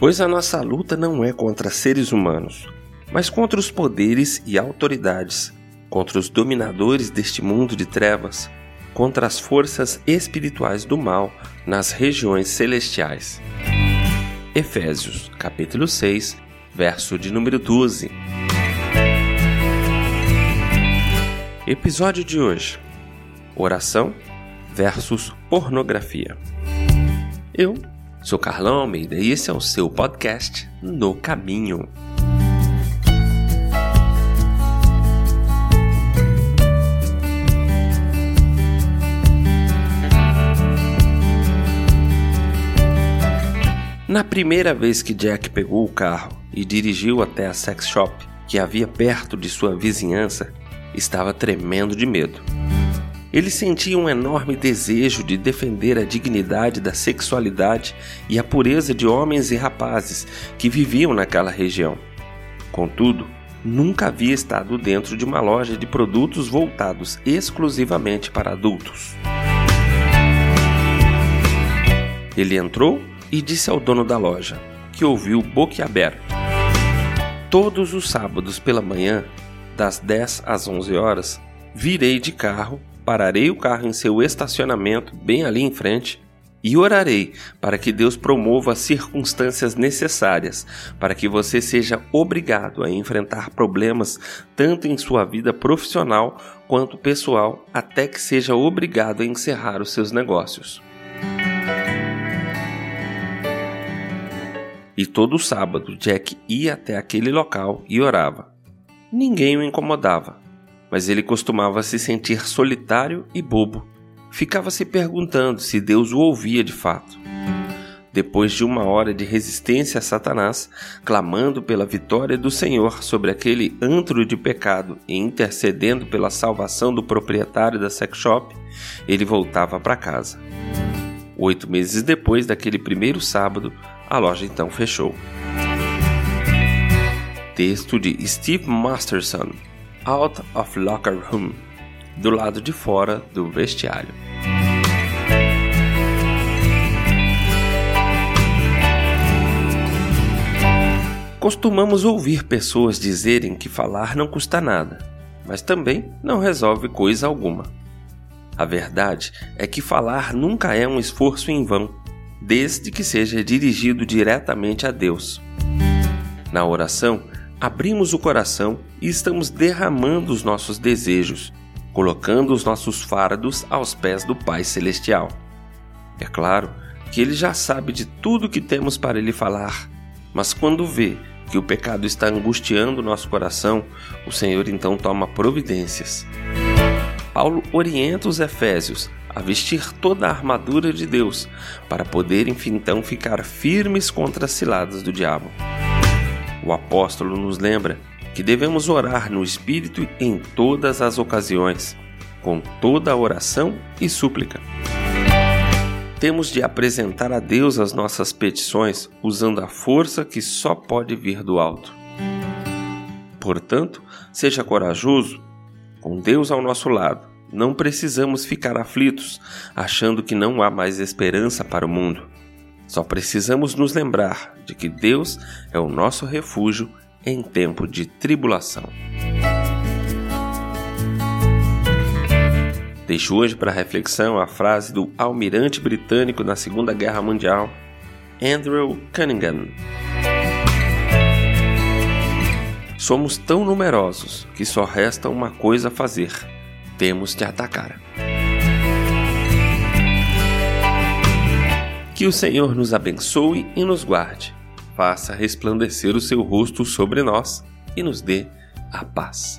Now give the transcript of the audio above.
Pois a nossa luta não é contra seres humanos, mas contra os poderes e autoridades, contra os dominadores deste mundo de trevas, contra as forças espirituais do mal nas regiões celestiais. Efésios, capítulo 6, verso de número 12. Episódio de hoje: Oração versus pornografia. Eu sou Carlão Almeida e esse é o seu podcast No Caminho. Na primeira vez que Jack pegou o carro e dirigiu até a sex shop que havia perto de sua vizinhança, estava tremendo de medo. Ele sentia um enorme desejo de defender a dignidade da sexualidade e a pureza de homens e rapazes que viviam naquela região. Contudo, nunca havia estado dentro de uma loja de produtos voltados exclusivamente para adultos. Ele entrou e disse ao dono da loja, que ouviu boquiaberto. Todos os sábados pela manhã, das 10 às 11 horas, virei de carro pararei o carro em seu estacionamento, bem ali em frente, e orarei para que Deus promova as circunstâncias necessárias para que você seja obrigado a enfrentar problemas tanto em sua vida profissional quanto pessoal, até que seja obrigado a encerrar os seus negócios. E todo sábado Jack ia até aquele local e orava. Ninguém o incomodava mas ele costumava se sentir solitário e bobo. Ficava se perguntando se Deus o ouvia de fato. Depois de uma hora de resistência a Satanás, clamando pela vitória do Senhor sobre aquele antro de pecado e intercedendo pela salvação do proprietário da sex shop, ele voltava para casa. Oito meses depois daquele primeiro sábado, a loja então fechou. Texto de Steve Masterson Out of Locker Room, do lado de fora do vestiário. Costumamos ouvir pessoas dizerem que falar não custa nada, mas também não resolve coisa alguma. A verdade é que falar nunca é um esforço em vão, desde que seja dirigido diretamente a Deus. Na oração, abrimos o coração e estamos derramando os nossos desejos, colocando os nossos fardos aos pés do Pai Celestial. É claro que Ele já sabe de tudo que temos para Ele falar, mas quando vê que o pecado está angustiando nosso coração, o Senhor então toma providências. Paulo orienta os Efésios a vestir toda a armadura de Deus para poderem então ficar firmes contra as ciladas do diabo. O apóstolo nos lembra que devemos orar no Espírito em todas as ocasiões, com toda oração e súplica. Temos de apresentar a Deus as nossas petições usando a força que só pode vir do alto. Portanto, seja corajoso, com Deus ao nosso lado. Não precisamos ficar aflitos, achando que não há mais esperança para o mundo. Só precisamos nos lembrar de que Deus é o nosso refúgio em tempo de tribulação. Deixo hoje para reflexão a frase do almirante britânico na Segunda Guerra Mundial, Andrew Cunningham. Somos tão numerosos que só resta uma coisa a fazer: temos de atacar. Que o Senhor nos abençoe e nos guarde, faça resplandecer o seu rosto sobre nós e nos dê a paz.